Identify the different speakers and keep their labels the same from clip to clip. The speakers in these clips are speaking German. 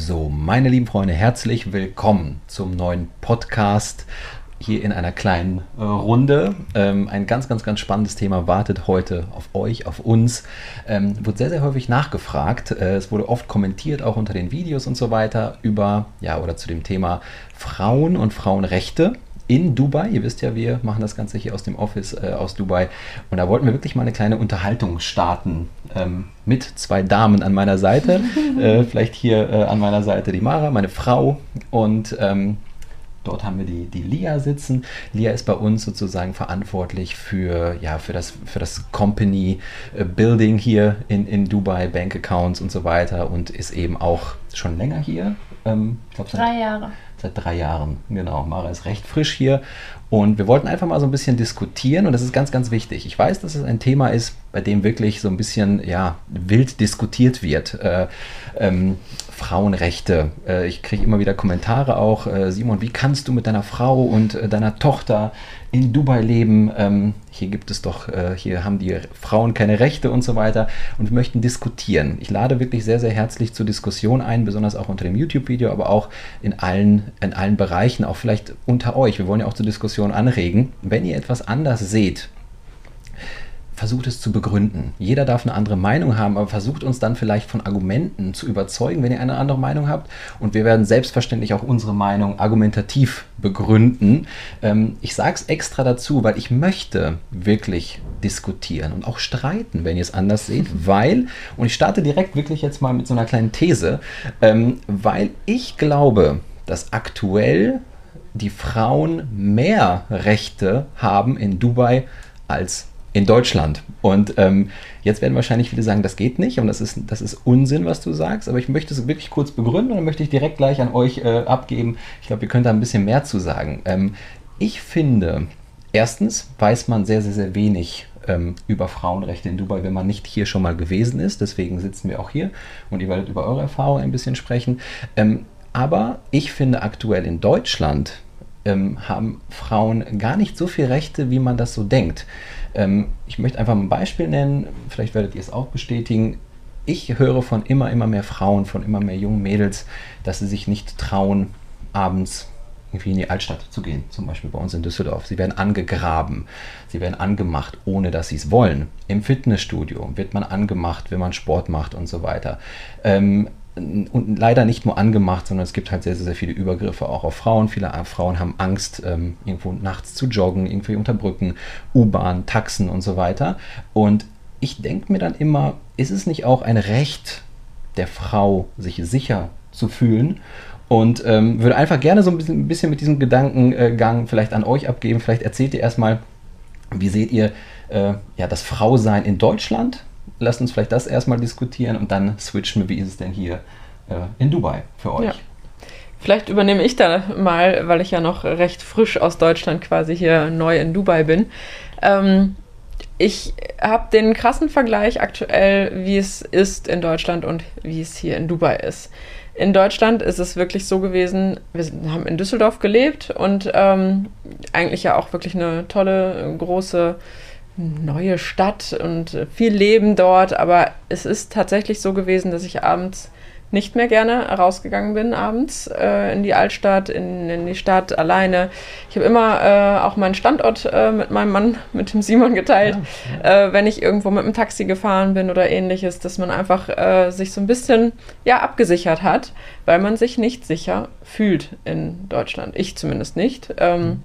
Speaker 1: So, meine lieben Freunde, herzlich willkommen zum neuen Podcast hier in einer kleinen äh, Runde. Ähm, ein ganz, ganz, ganz spannendes Thema wartet heute auf euch, auf uns. Ähm, wurde sehr, sehr häufig nachgefragt. Äh, es wurde oft kommentiert, auch unter den Videos und so weiter, über, ja, oder zu dem Thema Frauen und Frauenrechte in Dubai. Ihr wisst ja, wir machen das Ganze hier aus dem Office äh, aus Dubai. Und da wollten wir wirklich mal eine kleine Unterhaltung starten ähm, mit zwei Damen an meiner Seite. äh, vielleicht hier äh, an meiner Seite die Mara, meine Frau. Und ähm, Dort haben wir die, die Lia sitzen. Lia ist bei uns sozusagen verantwortlich für, ja, für, das, für das Company äh, Building hier in, in Dubai, Bank Accounts und so weiter und ist eben auch schon länger hier.
Speaker 2: Ähm, ich glaub, drei Jahre.
Speaker 1: Seit drei Jahren, genau. Mara ist recht frisch hier und wir wollten einfach mal so ein bisschen diskutieren und das ist ganz, ganz wichtig. Ich weiß, dass es ein Thema ist, bei dem wirklich so ein bisschen ja, wild diskutiert wird. Äh, ähm, Frauenrechte. Äh, ich kriege immer wieder Kommentare auch. Äh, Simon, wie kannst du mit deiner Frau und äh, deiner Tochter in Dubai leben? Ähm, hier gibt es doch, hier haben die Frauen keine Rechte und so weiter. Und wir möchten diskutieren. Ich lade wirklich sehr, sehr herzlich zur Diskussion ein, besonders auch unter dem YouTube-Video, aber auch in allen, in allen Bereichen, auch vielleicht unter euch. Wir wollen ja auch zur Diskussion anregen. Wenn ihr etwas anders seht, versucht es zu begründen. Jeder darf eine andere Meinung haben, aber versucht uns dann vielleicht von Argumenten zu überzeugen, wenn ihr eine andere Meinung habt. Und wir werden selbstverständlich auch unsere Meinung argumentativ begründen. Ähm, ich sage es extra dazu, weil ich möchte wirklich diskutieren und auch streiten, wenn ihr es anders seht, weil, und ich starte direkt wirklich jetzt mal mit so einer kleinen These, ähm, weil ich glaube, dass aktuell die Frauen mehr Rechte haben in Dubai als in Deutschland. Und ähm, jetzt werden wahrscheinlich viele sagen, das geht nicht und das ist, das ist Unsinn, was du sagst. Aber ich möchte es wirklich kurz begründen und dann möchte ich direkt gleich an euch äh, abgeben. Ich glaube, ihr könnt da ein bisschen mehr zu sagen. Ähm, ich finde, erstens weiß man sehr, sehr, sehr wenig ähm, über Frauenrechte in Dubai, wenn man nicht hier schon mal gewesen ist. Deswegen sitzen wir auch hier und ihr werdet über eure Erfahrungen ein bisschen sprechen. Ähm, aber ich finde aktuell in Deutschland ähm, haben Frauen gar nicht so viele Rechte, wie man das so denkt. Ähm, ich möchte einfach ein Beispiel nennen, vielleicht werdet ihr es auch bestätigen. Ich höre von immer, immer mehr Frauen, von immer mehr jungen Mädels, dass sie sich nicht trauen, abends irgendwie in die Altstadt zu gehen, zum Beispiel bei uns in Düsseldorf. Sie werden angegraben, sie werden angemacht, ohne dass sie es wollen. Im Fitnessstudio wird man angemacht, wenn man Sport macht und so weiter. Ähm, und leider nicht nur angemacht, sondern es gibt halt sehr, sehr, sehr viele Übergriffe auch auf Frauen. Viele Frauen haben Angst, ähm, irgendwo nachts zu joggen, irgendwie unter Brücken, U-Bahn, Taxen und so weiter. Und ich denke mir dann immer, ist es nicht auch ein Recht der Frau, sich sicher zu fühlen? Und ähm, würde einfach gerne so ein bisschen, ein bisschen mit diesem Gedankengang vielleicht an euch abgeben. Vielleicht erzählt ihr erstmal, wie seht ihr äh, ja, das Frausein in Deutschland? Lasst uns vielleicht das erstmal diskutieren und dann switchen wir, wie ist es denn hier äh, in Dubai für euch? Ja.
Speaker 3: Vielleicht übernehme ich da mal, weil ich ja noch recht frisch aus Deutschland quasi hier neu in Dubai bin. Ähm, ich habe den krassen Vergleich aktuell, wie es ist in Deutschland und wie es hier in Dubai ist. In Deutschland ist es wirklich so gewesen, wir haben in Düsseldorf gelebt und ähm, eigentlich ja auch wirklich eine tolle, große neue Stadt und viel Leben dort, aber es ist tatsächlich so gewesen, dass ich abends nicht mehr gerne rausgegangen bin abends äh, in die Altstadt, in, in, die Stadt alleine. Ich habe immer äh, auch meinen Standort äh, mit meinem Mann, mit dem Simon geteilt, ja, ja. Äh, wenn ich irgendwo mit dem Taxi gefahren bin oder ähnliches, dass man einfach äh, sich so ein bisschen ja abgesichert hat, weil man sich nicht sicher fühlt in Deutschland. Ich zumindest nicht. Ähm, mhm.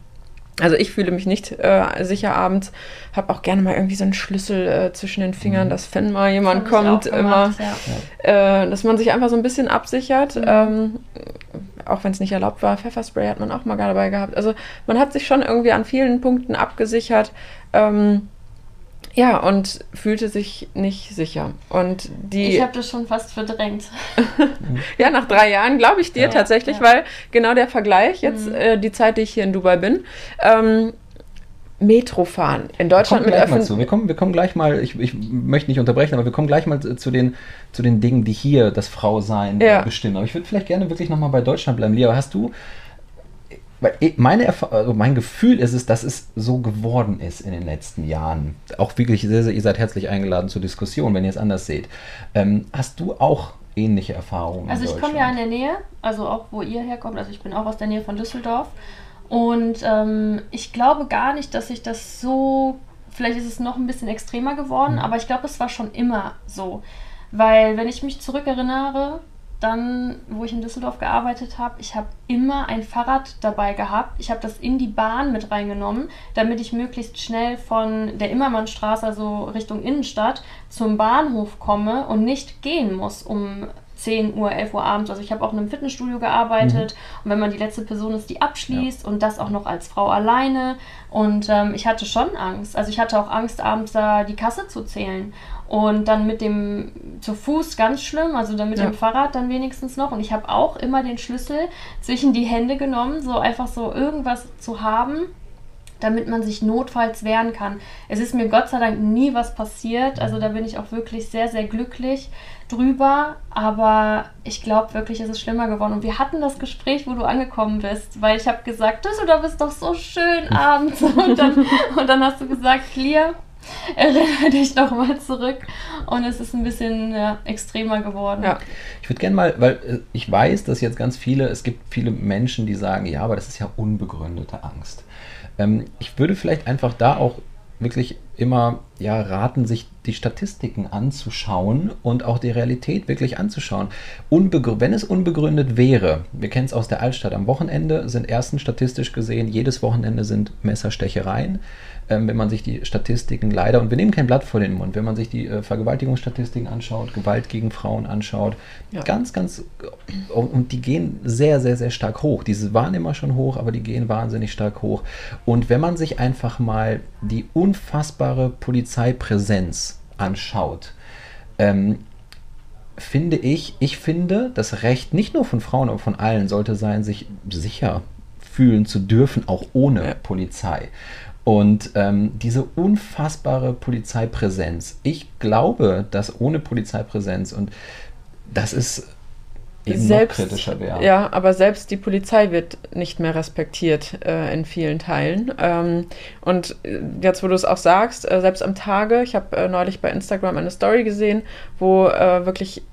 Speaker 3: Also ich fühle mich nicht äh, sicher abends, habe auch gerne mal irgendwie so einen Schlüssel äh, zwischen den Fingern, mhm. dass wenn mal jemand kommt, immer, ja. äh, dass man sich einfach so ein bisschen absichert. Mhm. Ähm, auch wenn es nicht erlaubt war, Pfefferspray hat man auch mal dabei gehabt. Also man hat sich schon irgendwie an vielen Punkten abgesichert. Ähm, ja, und fühlte sich nicht sicher. Und die.
Speaker 2: Ich habe das schon fast verdrängt.
Speaker 3: ja, nach drei Jahren glaube ich dir ja, tatsächlich, ja. weil genau der Vergleich, jetzt mhm. äh, die Zeit, die ich hier in Dubai bin, ähm, Metro fahren. In Deutschland
Speaker 1: wir mit zu. Wir kommen, wir kommen gleich mal, ich, ich möchte nicht unterbrechen, aber wir kommen gleich mal zu den, zu den Dingen, die hier das Frausein ja. bestimmen. Aber ich würde vielleicht gerne wirklich nochmal bei Deutschland bleiben. Lia, hast du weil meine also mein Gefühl ist es, dass es so geworden ist in den letzten Jahren. Auch wirklich sehr, sehr, ihr seid herzlich eingeladen zur Diskussion, wenn ihr es anders seht. Ähm, hast du auch ähnliche Erfahrungen?
Speaker 2: Also ich komme ja in der Nähe, also auch wo ihr herkommt, also ich bin auch aus der Nähe von Düsseldorf. Und ähm, ich glaube gar nicht, dass sich das so, vielleicht ist es noch ein bisschen extremer geworden, mhm. aber ich glaube, es war schon immer so. Weil wenn ich mich zurückerinnere, dann, wo ich in Düsseldorf gearbeitet habe, ich habe immer ein Fahrrad dabei gehabt. Ich habe das in die Bahn mit reingenommen, damit ich möglichst schnell von der Immermannstraße, also Richtung Innenstadt, zum Bahnhof komme und nicht gehen muss, um 10 Uhr, 11 Uhr abends. Also ich habe auch in einem Fitnessstudio gearbeitet mhm. und wenn man die letzte Person ist, die abschließt ja. und das auch noch als Frau alleine und ähm, ich hatte schon Angst. Also ich hatte auch Angst, abends da die Kasse zu zählen und dann mit dem zu Fuß ganz schlimm, also dann mit ja. dem Fahrrad dann wenigstens noch. Und ich habe auch immer den Schlüssel zwischen die Hände genommen, so einfach so irgendwas zu haben, damit man sich notfalls wehren kann. Es ist mir Gott sei Dank nie was passiert, also da bin ich auch wirklich sehr, sehr glücklich drüber, aber ich glaube wirklich, es ist schlimmer geworden. Und wir hatten das Gespräch, wo du angekommen bist, weil ich habe gesagt, Düsseldorf ist doch so schön abends. Und dann, und dann hast du gesagt, Clear, erinnere dich doch mal zurück. Und es ist ein bisschen ja, extremer geworden.
Speaker 1: Ja. Ich würde gerne mal, weil äh, ich weiß, dass jetzt ganz viele, es gibt viele Menschen, die sagen, ja, aber das ist ja unbegründete Angst. Ähm, ich würde vielleicht einfach da auch wirklich immer ja, raten, sich die Statistiken anzuschauen und auch die Realität wirklich anzuschauen. Unbegrü wenn es unbegründet wäre, wir kennen es aus der Altstadt, am Wochenende sind erstens statistisch gesehen, jedes Wochenende sind Messerstechereien ähm, wenn man sich die Statistiken leider, und wir nehmen kein Blatt vor den Mund, wenn man sich die äh, Vergewaltigungsstatistiken anschaut, Gewalt gegen Frauen anschaut, ja. ganz, ganz, und, die gehen sehr, sehr, sehr stark hoch. Diese waren immer schon hoch, aber die gehen wahnsinnig stark hoch. Und wenn man sich einfach mal die unfassbare Polizeipräsenz anschaut, ähm, finde ich, ich finde, das Recht nicht nur von Frauen, aber von allen sollte sein, sich sicher fühlen zu dürfen, auch ohne ja. Polizei. Und ähm, diese unfassbare Polizeipräsenz, ich glaube, dass ohne Polizeipräsenz und das ist eben selbst, noch kritischer wäre.
Speaker 3: Ja, aber selbst die Polizei wird nicht mehr respektiert äh, in vielen Teilen. Ähm, und jetzt, wo du es auch sagst, äh, selbst am Tage, ich habe äh, neulich bei Instagram eine Story gesehen, wo äh, wirklich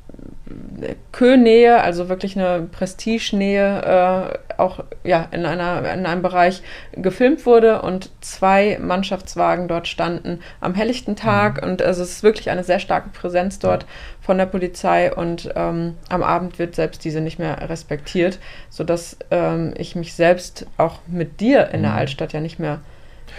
Speaker 3: Könähe, also wirklich eine Prestigenähe, äh, auch ja, in, einer, in einem Bereich gefilmt wurde und zwei Mannschaftswagen dort standen am helllichten Tag. Mhm. Und also es ist wirklich eine sehr starke Präsenz dort von der Polizei und ähm, am Abend wird selbst diese nicht mehr respektiert, sodass ähm, ich mich selbst auch mit dir in mhm. der Altstadt ja nicht mehr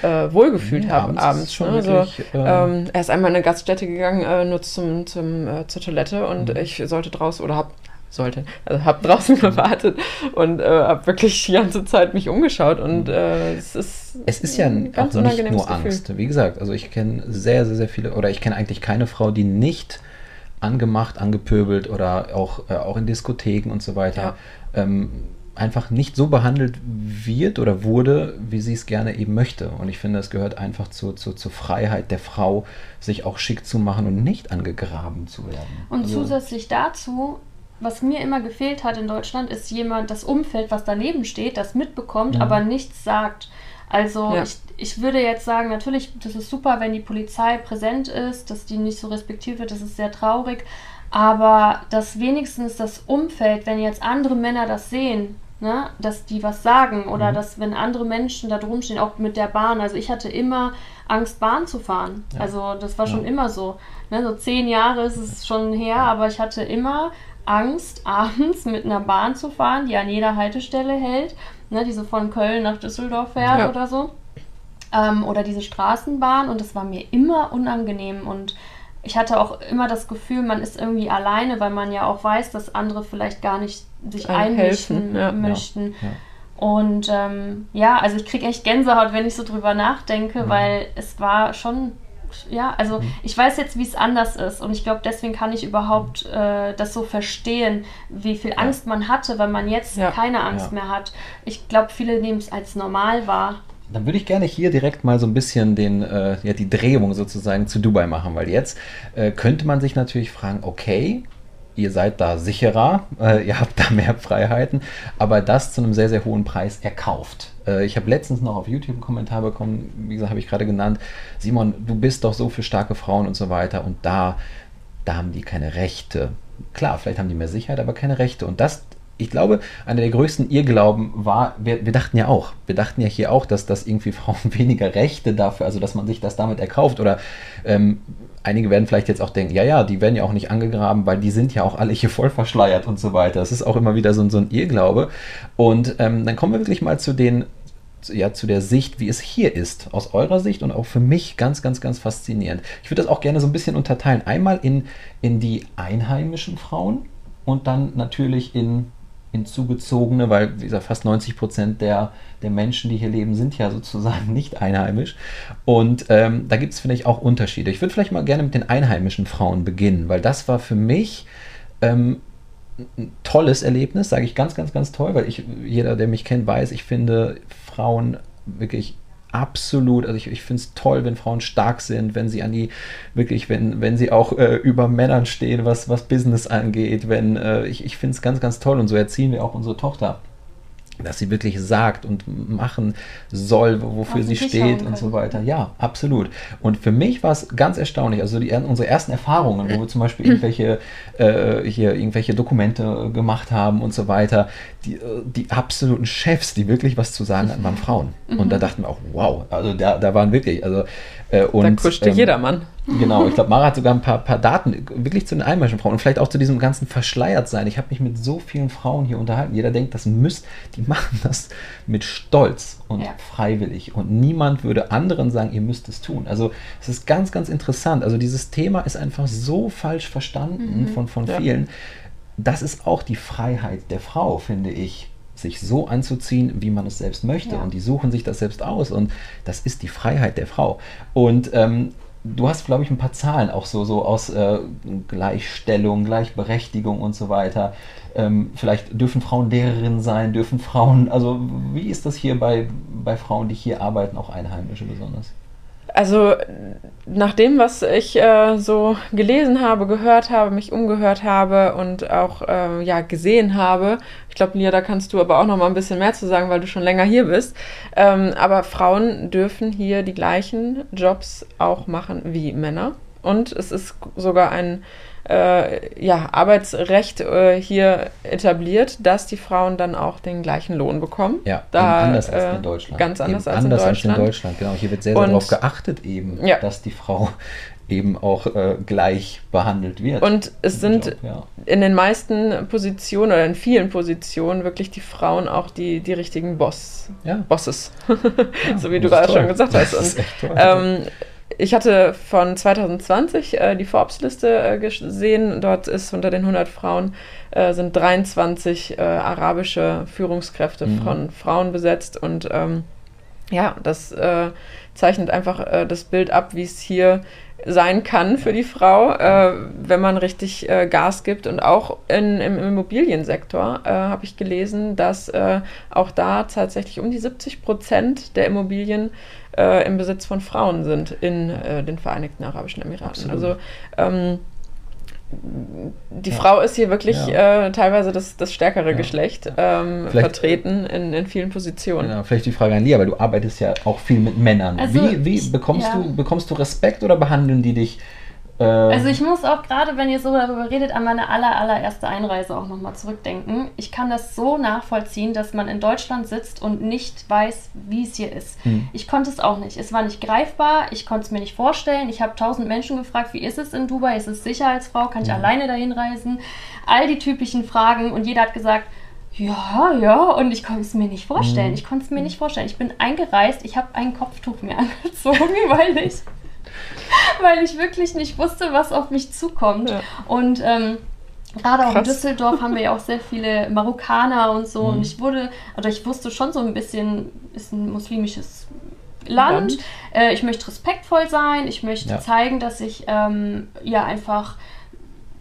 Speaker 3: äh, wohlgefühlt ja, habe abends. schon ne? also, ähm, er ist einmal in eine Gaststätte gegangen, äh, nur zum, zum, äh, zur Toilette und mhm. ich sollte draußen oder hab sollte, also habe draußen gewartet und äh, habe wirklich die ganze Zeit mich umgeschaut und mhm. äh, es ist
Speaker 1: es ist ja ganz auch nicht nur Angst. Gefühl. Wie gesagt, also ich kenne sehr sehr sehr viele oder ich kenne eigentlich keine Frau, die nicht angemacht, angepöbelt oder auch äh, auch in Diskotheken und so weiter ja. ähm, einfach nicht so behandelt wird oder wurde, wie sie es gerne eben möchte. Und ich finde, es gehört einfach zu, zu, zur Freiheit der Frau, sich auch schick zu machen und nicht angegraben zu werden.
Speaker 2: Und also, zusätzlich dazu, was mir immer gefehlt hat in Deutschland, ist jemand, das Umfeld, was daneben steht, das mitbekommt, mhm. aber nichts sagt. Also ja. ich, ich würde jetzt sagen, natürlich, das ist super, wenn die Polizei präsent ist, dass die nicht so respektiert wird, das ist sehr traurig. Aber dass wenigstens das Umfeld, wenn jetzt andere Männer das sehen, ne, dass die was sagen oder mhm. dass wenn andere Menschen da drum stehen, auch mit der Bahn. Also ich hatte immer Angst, Bahn zu fahren. Ja. Also das war ja. schon immer so. Ne, so zehn Jahre ist es schon her, aber ich hatte immer Angst, abends mit einer Bahn zu fahren, die an jeder Haltestelle hält, ne, die so von Köln nach Düsseldorf fährt ja. oder so. Ähm, oder diese Straßenbahn und das war mir immer unangenehm und ich hatte auch immer das Gefühl, man ist irgendwie alleine, weil man ja auch weiß, dass andere vielleicht gar nicht sich einmischen ja. möchten. Ja. Ja. Und ähm, ja, also ich kriege echt Gänsehaut, wenn ich so drüber nachdenke, mhm. weil es war schon, ja, also mhm. ich weiß jetzt, wie es anders ist und ich glaube, deswegen kann ich überhaupt äh, das so verstehen, wie viel Angst man hatte, wenn man jetzt keine Angst mehr hat. Ich glaube, viele nehmen es als normal wahr.
Speaker 1: Dann würde ich gerne hier direkt mal so ein bisschen den, äh, ja, die Drehung sozusagen zu Dubai machen, weil jetzt äh, könnte man sich natürlich fragen, okay, ihr seid da sicherer, äh, ihr habt da mehr Freiheiten, aber das zu einem sehr, sehr hohen Preis erkauft. Äh, ich habe letztens noch auf YouTube einen Kommentar bekommen, wie gesagt, habe ich gerade genannt, Simon, du bist doch so für starke Frauen und so weiter und da, da haben die keine Rechte klar, vielleicht haben die mehr Sicherheit, aber keine Rechte. Und das, ich glaube, einer der größten Irrglauben war, wir, wir, dachten ja auch, wir dachten ja hier auch, dass das irgendwie Frauen weniger Rechte dafür, also dass man sich das damit erkauft oder ähm, einige werden vielleicht jetzt auch denken, ja, ja, die werden ja auch nicht angegraben, weil die sind ja auch alle hier voll verschleiert und so weiter. Das ist auch immer wieder so, so ein Irrglaube. Und ähm, dann kommen wir wirklich mal zu den ja, zu der Sicht, wie es hier ist, aus eurer Sicht und auch für mich ganz, ganz, ganz faszinierend. Ich würde das auch gerne so ein bisschen unterteilen. Einmal in, in die einheimischen Frauen und dann natürlich in hinzugezogene, weil wie gesagt, fast 90 Prozent der, der Menschen, die hier leben, sind ja sozusagen nicht einheimisch. Und ähm, da gibt es, finde ich, auch Unterschiede. Ich würde vielleicht mal gerne mit den einheimischen Frauen beginnen, weil das war für mich ähm, ein tolles Erlebnis, sage ich ganz, ganz, ganz toll, weil ich, jeder, der mich kennt, weiß, ich finde Frauen wirklich absolut, also ich, ich finde es toll, wenn Frauen stark sind, wenn sie an die, wirklich, wenn, wenn sie auch äh, über Männern stehen, was, was Business angeht, wenn, äh, ich, ich finde es ganz, ganz toll. Und so erziehen wir auch unsere Tochter dass sie wirklich sagt und machen soll, wofür sie steht und so weiter. Ja, absolut. Und für mich war es ganz erstaunlich. Also die, unsere ersten Erfahrungen, wo wir zum Beispiel irgendwelche, äh, hier irgendwelche Dokumente gemacht haben und so weiter, die, äh, die absoluten Chefs, die wirklich was zu sagen hatten, waren Frauen. Und da mhm. dachten wir auch, wow, also da, da waren wirklich, also
Speaker 3: äh, und, da kuschte ähm, jedermann.
Speaker 1: Genau, ich glaube, Mara hat sogar ein paar, paar Daten wirklich zu den einheimischen Frauen und vielleicht auch zu diesem ganzen Verschleiertsein. Ich habe mich mit so vielen Frauen hier unterhalten. Jeder denkt, das müsst, die machen das mit Stolz und ja. freiwillig. Und niemand würde anderen sagen, ihr müsst es tun. Also es ist ganz, ganz interessant. Also dieses Thema ist einfach so falsch verstanden mhm. von, von ja. vielen. Das ist auch die Freiheit der Frau, finde ich sich so anzuziehen, wie man es selbst möchte. Ja. Und die suchen sich das selbst aus. Und das ist die Freiheit der Frau. Und ähm, du hast, glaube ich, ein paar Zahlen auch so, so aus äh, Gleichstellung, Gleichberechtigung und so weiter. Ähm, vielleicht dürfen Frauen Lehrerinnen sein, dürfen Frauen, also wie ist das hier bei, bei Frauen, die hier arbeiten, auch Einheimische besonders?
Speaker 3: Also nach dem, was ich äh, so gelesen habe, gehört habe, mich umgehört habe und auch äh, ja gesehen habe, ich glaube, Lia, da kannst du aber auch noch mal ein bisschen mehr zu sagen, weil du schon länger hier bist. Ähm, aber Frauen dürfen hier die gleichen Jobs auch machen wie Männer und es ist sogar ein äh, ja, Arbeitsrecht äh, hier etabliert, dass die Frauen dann auch den gleichen Lohn bekommen.
Speaker 1: Ja, da, anders als in äh, Deutschland.
Speaker 3: Ganz anders, als, anders in als in Deutschland.
Speaker 1: Genau, hier wird sehr, sehr darauf geachtet eben, ja. dass die Frau eben auch äh, gleich behandelt wird.
Speaker 3: Und es sind Job, ja. in den meisten Positionen oder in vielen Positionen wirklich die Frauen auch die, die richtigen Boss, ja. Bosses, ja, so wie du gerade schon gesagt hast. Und, ähm, ich hatte von 2020 äh, die Forbes-Liste äh, gesehen. Dort ist unter den 100 Frauen äh, sind 23 äh, arabische Führungskräfte mhm. von Frauen besetzt und ähm, ja, das äh, zeichnet einfach äh, das Bild ab, wie es hier sein kann für die Frau, äh, wenn man richtig äh, Gas gibt. Und auch in, im Immobiliensektor äh, habe ich gelesen, dass auch da tatsächlich um die 70 Prozent der Immobilien äh, im Besitz von Frauen sind in äh, den Vereinigten Arabischen Emiraten. Absolut. Also ähm, die ja. Frau ist hier wirklich ja. äh, teilweise das, das stärkere ja. Geschlecht ähm, vertreten in, in vielen Positionen.
Speaker 1: Genau, vielleicht die Frage an Lia, weil du arbeitest ja auch viel mit Männern. Also wie wie ich, bekommst, du, bekommst du Respekt oder behandeln die dich
Speaker 2: äh, also ich muss auch gerade, wenn ihr so darüber redet, an meine aller, allererste Einreise auch nochmal zurückdenken. Ich kann das so nachvollziehen, dass man in Deutschland sitzt und nicht weiß, wie es hier ist. Hm. Ich konnte es auch nicht. Es war nicht greifbar, ich konnte es mir nicht vorstellen. Ich habe tausend Menschen gefragt, wie ist es in Dubai? Ist es Sicherheitsfrau? Kann ich hm. alleine dahin reisen? All die typischen Fragen und jeder hat gesagt, ja, ja, und ich konnte es mir nicht vorstellen. Hm. Ich konnte es mir nicht vorstellen. Ich bin eingereist, ich habe ein Kopftuch mir angezogen, weil ich weil ich wirklich nicht wusste, was auf mich zukommt. Ja. Und ähm, gerade auch in Düsseldorf haben wir ja auch sehr viele Marokkaner und so. Mhm. Und ich wurde, oder ich wusste schon so ein bisschen, ist ein muslimisches Land. Land. Äh, ich möchte respektvoll sein. Ich möchte ja. zeigen, dass ich ähm, ja einfach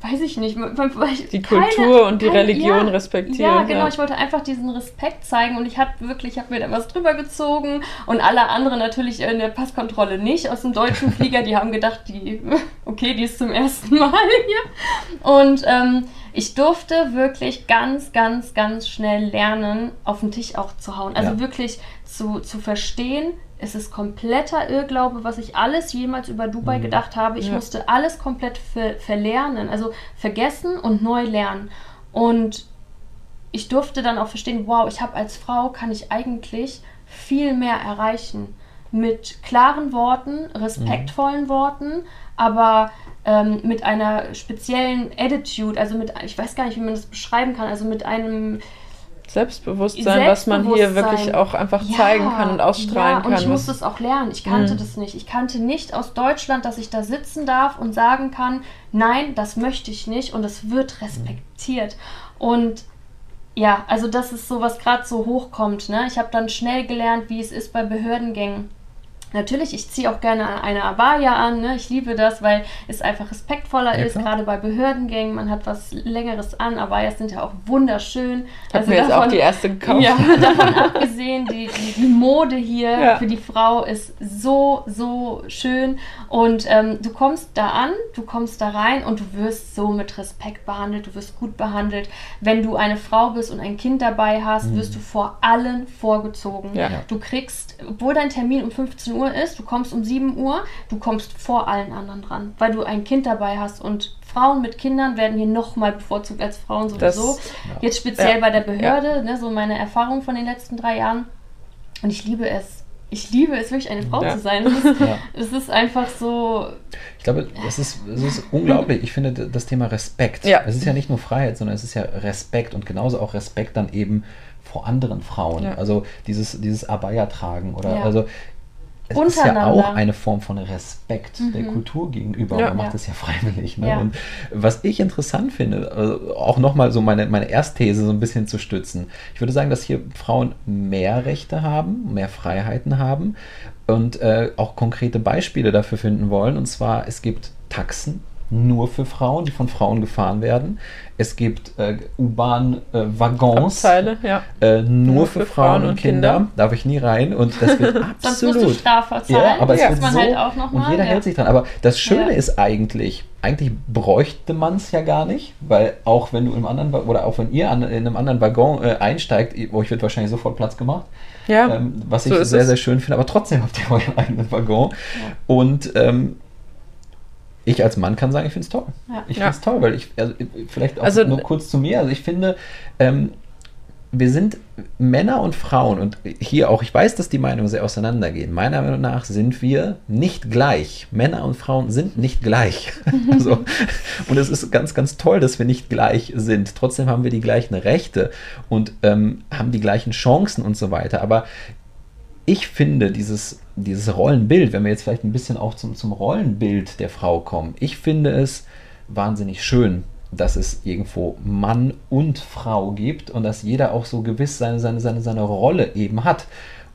Speaker 2: weiß ich nicht,
Speaker 3: die Kultur und die keine, Religion ja, respektieren.
Speaker 2: Ja, genau, ja. ich wollte einfach diesen Respekt zeigen und ich habe wirklich, ich habe mir da was drüber gezogen und alle anderen natürlich in der Passkontrolle nicht aus dem deutschen Flieger, die haben gedacht, die, okay, die ist zum ersten Mal hier. Und ähm, ich durfte wirklich ganz, ganz, ganz schnell lernen, auf den Tisch auch zu hauen. Also ja. wirklich zu, zu verstehen, es ist kompletter Irrglaube, was ich alles jemals über Dubai mhm. gedacht habe. Ich ja. musste alles komplett ver verlernen, also vergessen und neu lernen. Und ich durfte dann auch verstehen, wow, ich habe als Frau, kann ich eigentlich viel mehr erreichen. Mit klaren Worten, respektvollen mhm. Worten, aber ähm, mit einer speziellen Attitude, also mit, ich weiß gar nicht, wie man das beschreiben kann, also mit einem
Speaker 3: Selbstbewusstsein, Selbstbewusstsein, was man hier wirklich auch einfach ja, zeigen kann und ausstrahlen ja, kann.
Speaker 2: Und ich musste es auch lernen. Ich kannte mhm. das nicht. Ich kannte nicht aus Deutschland, dass ich da sitzen darf und sagen kann, nein, das möchte ich nicht und es wird respektiert. Und ja, also das ist so, was gerade so hochkommt. Ne? Ich habe dann schnell gelernt, wie es ist bei Behördengängen. Natürlich, ich ziehe auch gerne eine Abaya an. Ne? Ich liebe das, weil es einfach respektvoller ja, ist, gerade bei Behördengängen. Man hat was Längeres an. Abayas sind ja auch wunderschön.
Speaker 3: Ich also mir davon, jetzt auch die erste gekauft.
Speaker 2: Ja, davon abgesehen, die, die, die Mode hier ja. für die Frau ist so, so schön. Und ähm, du kommst da an, du kommst da rein und du wirst so mit Respekt behandelt, du wirst gut behandelt. Wenn du eine Frau bist und ein Kind dabei hast, mhm. wirst du vor allen vorgezogen. Ja. Du kriegst, obwohl dein Termin um 15 Uhr Uhr ist, du kommst um 7 Uhr, du kommst vor allen anderen dran, weil du ein Kind dabei hast und Frauen mit Kindern werden hier nochmal bevorzugt als Frauen sowieso. Das, ja. Jetzt speziell ja. bei der Behörde, ja. ne, so meine Erfahrung von den letzten drei Jahren. Und ich liebe es. Ich liebe es wirklich, eine Frau zu sein. Es ist, einfach so.
Speaker 1: Ich glaube, es ist, es ist unglaublich. Ich finde das Thema Respekt. Es ist ja nicht nur Freiheit, sondern es ist ja Respekt und genauso auch Respekt dann eben vor anderen Frauen. Ja. Also dieses, dieses Abaya tragen oder ja. also es ist ja auch eine Form von Respekt mhm. der Kultur gegenüber. Ja, man macht ja. ja freiwillig. Ne? Ja. Und was ich interessant finde, also auch nochmal so meine, meine Erstthese so ein bisschen zu stützen. Ich würde sagen, dass hier Frauen mehr Rechte haben, mehr Freiheiten haben und äh, auch konkrete Beispiele dafür finden wollen. Und zwar, es gibt Taxen, nur für Frauen, die von Frauen gefahren werden. Es gibt äh, U-Bahn-Waggons,
Speaker 3: äh, ja.
Speaker 1: äh, nur, nur, für, für Frauen, Frauen, und Kinder. Kinder. Darf ich nie rein und das wird absolut. Sonst musst
Speaker 2: du ja,
Speaker 1: aber es
Speaker 2: ja.
Speaker 1: wird so, halt auch noch und jeder ja. hält sich dran. Aber das Schöne ist eigentlich, eigentlich bräuchte man es ja gar nicht, weil auch wenn du im anderen oder auch wenn ihr an, in einem anderen Waggon äh, einsteigt, euch wird wahrscheinlich sofort Platz gemacht. Ja, ähm, was so ich sehr, es. sehr schön finde, aber trotzdem habt ihr euren eigenen Waggon. Und ähm, ich als Mann kann sagen, ich finde es toll. Ja. Ich finde es toll, weil ich, also vielleicht auch also, nur kurz zu mir, also ich finde, ähm, wir sind Männer und Frauen und hier auch, ich weiß, dass die Meinungen sehr auseinandergehen. Meiner Meinung nach sind wir nicht gleich. Männer und Frauen sind nicht gleich. also, und es ist ganz, ganz toll, dass wir nicht gleich sind. Trotzdem haben wir die gleichen Rechte und ähm, haben die gleichen Chancen und so weiter. Aber ich finde dieses, dieses Rollenbild, wenn wir jetzt vielleicht ein bisschen auch zum, zum Rollenbild der Frau kommen, ich finde es wahnsinnig schön, dass es irgendwo Mann und Frau gibt und dass jeder auch so gewiss seine, seine, seine, seine Rolle eben hat.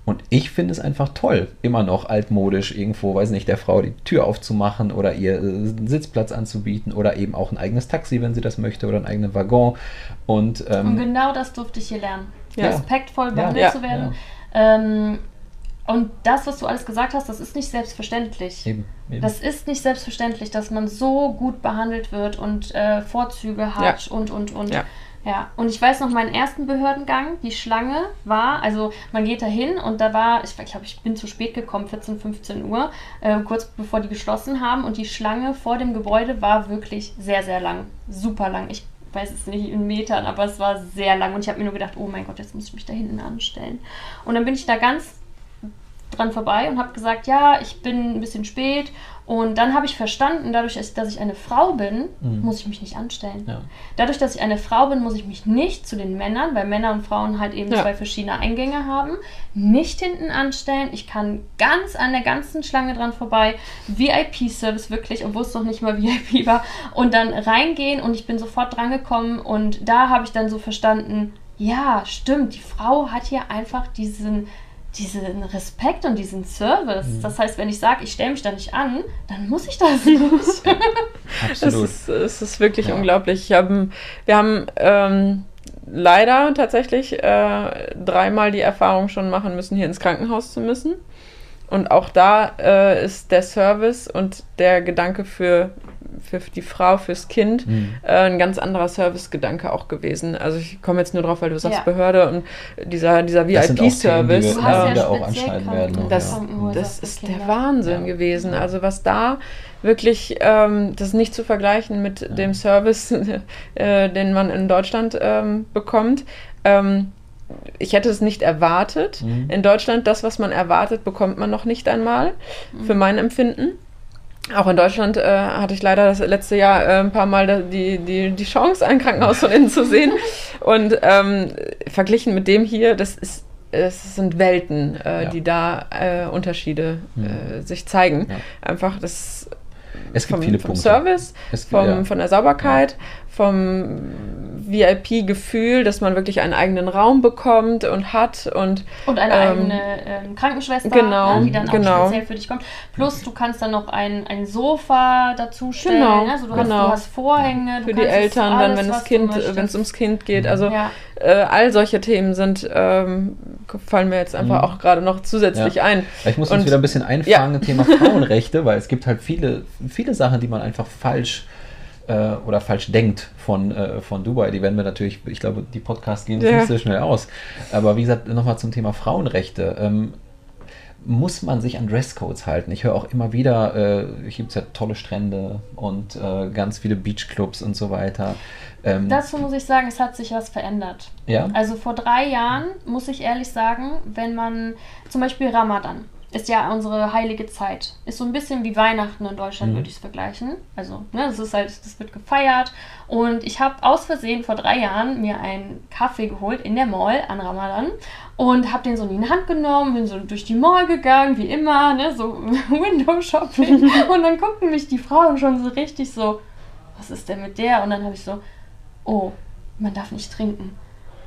Speaker 1: Und ich finde es einfach toll, immer noch altmodisch irgendwo, weiß nicht, der Frau die Tür aufzumachen oder ihr einen Sitzplatz anzubieten oder eben auch ein eigenes Taxi, wenn sie das möchte, oder einen eigenen Waggon. Und, ähm,
Speaker 2: und genau das durfte ich hier lernen. Ja. Respektvoll behandelt ja. zu werden. Ja. Ähm, und das, was du alles gesagt hast, das ist nicht selbstverständlich. Eben, eben. Das ist nicht selbstverständlich, dass man so gut behandelt wird und äh, Vorzüge hat ja. und, und, und. Ja. ja. Und ich weiß noch, meinen ersten Behördengang, die Schlange war, also man geht da hin und da war, ich glaube, ich bin zu spät gekommen, 14, 15 Uhr, äh, kurz bevor die geschlossen haben. Und die Schlange vor dem Gebäude war wirklich sehr, sehr lang. Super lang. Ich weiß es nicht in Metern, aber es war sehr lang. Und ich habe mir nur gedacht, oh mein Gott, jetzt muss ich mich da hinten anstellen. Und dann bin ich da ganz dran vorbei und habe gesagt, ja, ich bin ein bisschen spät. Und dann habe ich verstanden, dadurch, dass ich eine Frau bin, mhm. muss ich mich nicht anstellen. Ja. Dadurch, dass ich eine Frau bin, muss ich mich nicht zu den Männern, weil Männer und Frauen halt eben ja. zwei verschiedene Eingänge haben, nicht hinten anstellen. Ich kann ganz an der ganzen Schlange dran vorbei, VIP-Service wirklich, obwohl es noch nicht mal VIP war, und dann reingehen und ich bin sofort drangekommen und da habe ich dann so verstanden, ja, stimmt, die Frau hat hier einfach diesen diesen Respekt und diesen Service. Mhm. Das heißt, wenn ich sage, ich stelle mich da nicht an, dann muss ich das nicht. Ja,
Speaker 3: absolut. Es ist, es ist wirklich ja. unglaublich. Hab, wir haben ähm, leider tatsächlich äh, dreimal die Erfahrung schon machen müssen, hier ins Krankenhaus zu müssen. Und auch da äh, ist der Service und der Gedanke für, für die Frau, fürs Kind mhm. äh, ein ganz anderer Servicegedanke auch gewesen. Also ich komme jetzt nur drauf, weil du sagst ja. Behörde und dieser, dieser VIP-Service.
Speaker 1: Die wir, äh, auch anschneiden werden.
Speaker 3: Das, ja. das ist der Wahnsinn ja. gewesen. Also was da wirklich, ähm, das ist nicht zu vergleichen mit dem Service, äh, den man in Deutschland ähm, bekommt. Ähm, ich hätte es nicht erwartet. Mhm. In Deutschland, das, was man erwartet, bekommt man noch nicht einmal, mhm. für mein Empfinden. Auch in Deutschland äh, hatte ich leider das letzte Jahr äh, ein paar Mal die, die, die Chance, ein Krankenhaus von innen zu sehen. Und ähm, verglichen mit dem hier, das ist es sind Welten, äh, ja. die da äh, Unterschiede mhm. Äh, sich zeigen. Ja. Einfach das
Speaker 1: es gibt
Speaker 3: vom,
Speaker 1: viele
Speaker 3: vom
Speaker 1: Punkte.
Speaker 3: Service, vom, ja. von der Sauberkeit, vom VIP-Gefühl, dass man wirklich einen eigenen Raum bekommt und hat und
Speaker 2: und eine ähm, eigene ähm, Krankenschwester,
Speaker 3: genau,
Speaker 2: ne, die dann
Speaker 3: genau.
Speaker 2: auch speziell für dich kommt. Plus du kannst dann noch ein, ein Sofa dazustellen. Genau, also du,
Speaker 3: genau.
Speaker 2: hast, du hast Vorhänge.
Speaker 3: Für die Eltern, alles, dann wenn das Kind, wenn es ums Kind geht. Also ja. äh, all solche Themen sind ähm, fallen mir jetzt einfach mhm. auch gerade noch zusätzlich
Speaker 1: ja.
Speaker 3: ein.
Speaker 1: Ich muss und, uns wieder ein bisschen einfangen, ja. Thema Frauenrechte, weil es gibt halt viele, viele Sachen, die man einfach falsch äh, oder falsch denkt von, äh, von Dubai. Die werden wir natürlich, ich glaube, die Podcasts gehen ja. nicht so schnell aus. Aber wie gesagt, nochmal zum Thema Frauenrechte. Ähm, muss man sich an Dresscodes halten. Ich höre auch immer wieder, äh, hier gibt es ja tolle Strände und äh, ganz viele Beachclubs und so weiter.
Speaker 2: Ähm, Dazu muss ich sagen, es hat sich was verändert.
Speaker 1: Ja?
Speaker 2: Also vor drei Jahren, muss ich ehrlich sagen, wenn man zum Beispiel Ramadan, ist ja unsere heilige Zeit. Ist so ein bisschen wie Weihnachten in Deutschland, mhm. würde ich es vergleichen. Also, ne, das ist halt, das wird gefeiert. Und ich habe aus Versehen vor drei Jahren mir einen Kaffee geholt in der Mall an Ramadan und habe den so in die Hand genommen, bin so durch die Mall gegangen, wie immer, ne, so Window Shopping. und dann guckten mich die Frauen schon so richtig so, was ist denn mit der? Und dann habe ich so, oh, man darf nicht trinken.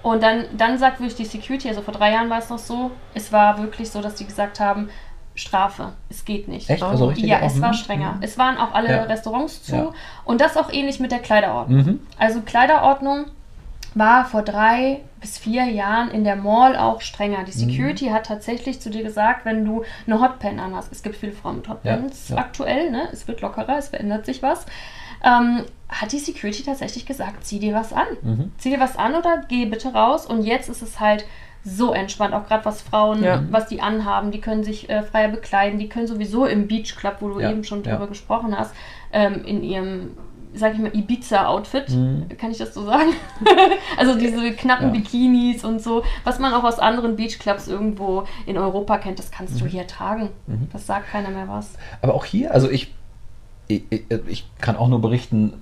Speaker 2: Und dann, dann sagt wirklich die Security, also vor drei Jahren war es noch so, es war wirklich so, dass die gesagt haben, Strafe, es geht nicht.
Speaker 1: Echt? Also richtig
Speaker 2: ja, es war strenger. Mhm. Es waren auch alle ja. Restaurants zu ja. und das auch ähnlich mit der Kleiderordnung. Mhm. Also Kleiderordnung war vor drei bis vier Jahren in der Mall auch strenger. Die mhm. Security mhm. hat tatsächlich zu dir gesagt, wenn du eine Hotpan anhast, es gibt viele Frauen mit Hotpants aktuell, ne? es wird lockerer, es verändert sich was, ähm, hat die Security tatsächlich gesagt, zieh dir was an. Mhm. Zieh dir was an oder geh bitte raus. Und jetzt ist es halt so entspannt, auch gerade was Frauen, ja. was die anhaben, die können sich äh, freier bekleiden, die können sowieso im Beach Club, wo du ja. eben schon drüber ja. gesprochen hast, ähm, in ihrem sag ich mal, Ibiza-Outfit, mhm. kann ich das so sagen? also diese knappen Bikinis und so, was man auch aus anderen Beachclubs irgendwo in Europa kennt, das kannst mhm. du hier tragen. Mhm. Das sagt keiner mehr was.
Speaker 1: Aber auch hier, also ich ich, ich, kann auch nur berichten,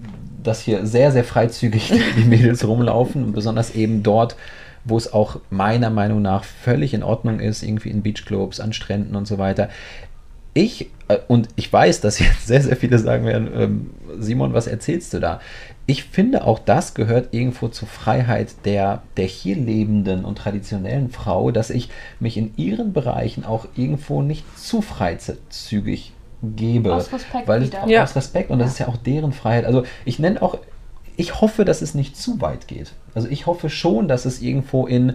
Speaker 1: dass hier sehr, sehr freizügig die Mädels rumlaufen besonders eben dort, wo es auch meiner Meinung nach völlig in Ordnung ist, irgendwie in Beachclubs, an Stränden und so weiter. Ich, äh, und ich weiß, dass jetzt sehr, sehr viele sagen werden, ähm, Simon, was erzählst du da? Ich finde, auch das gehört irgendwo zur Freiheit der, der hier lebenden und traditionellen Frau, dass ich mich in ihren Bereichen auch irgendwo nicht zu freizügig gebe.
Speaker 2: Aus Respekt
Speaker 1: weil wieder. Ja. Aus Respekt und das ist ja auch deren Freiheit. Also ich nenne auch, ich hoffe, dass es nicht zu weit geht. Also ich hoffe schon, dass es irgendwo in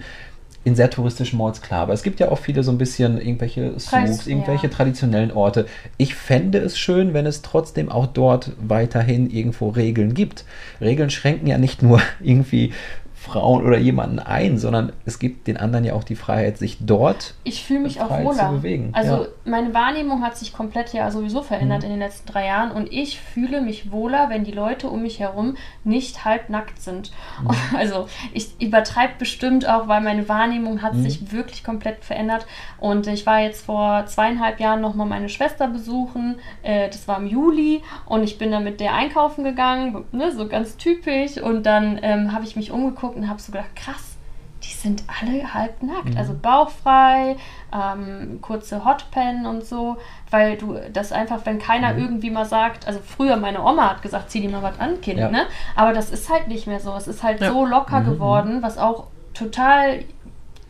Speaker 1: in sehr touristischen Malls klar, aber es gibt ja auch viele so ein bisschen irgendwelche Souks, irgendwelche ja. traditionellen Orte. Ich fände es schön, wenn es trotzdem auch dort weiterhin irgendwo Regeln gibt. Regeln schränken ja nicht nur irgendwie Frauen oder jemanden ein, sondern es gibt den anderen ja auch die Freiheit, sich dort
Speaker 2: ich fühle mich auch wohler. zu bewegen. Also ja. meine Wahrnehmung hat sich komplett ja sowieso verändert mhm. in den letzten drei Jahren und ich fühle mich wohler, wenn die Leute um mich herum nicht halbnackt sind. Mhm. Also ich übertreibe bestimmt auch, weil meine Wahrnehmung hat mhm. sich wirklich komplett verändert und ich war jetzt vor zweieinhalb Jahren nochmal meine Schwester besuchen, äh, das war im Juli und ich bin dann mit der einkaufen gegangen, ne, so ganz typisch und dann ähm, habe ich mich umgeguckt angeguckt und habe so gedacht, krass, die sind alle halb nackt. Mhm. Also bauchfrei, ähm, kurze Hotpen und so, weil du das einfach, wenn keiner mhm. irgendwie mal sagt, also früher meine Oma hat gesagt, zieh dir mal was an, Kind, ja. ne? Aber das ist halt nicht mehr so. Es ist halt ja. so locker mhm. geworden, was auch total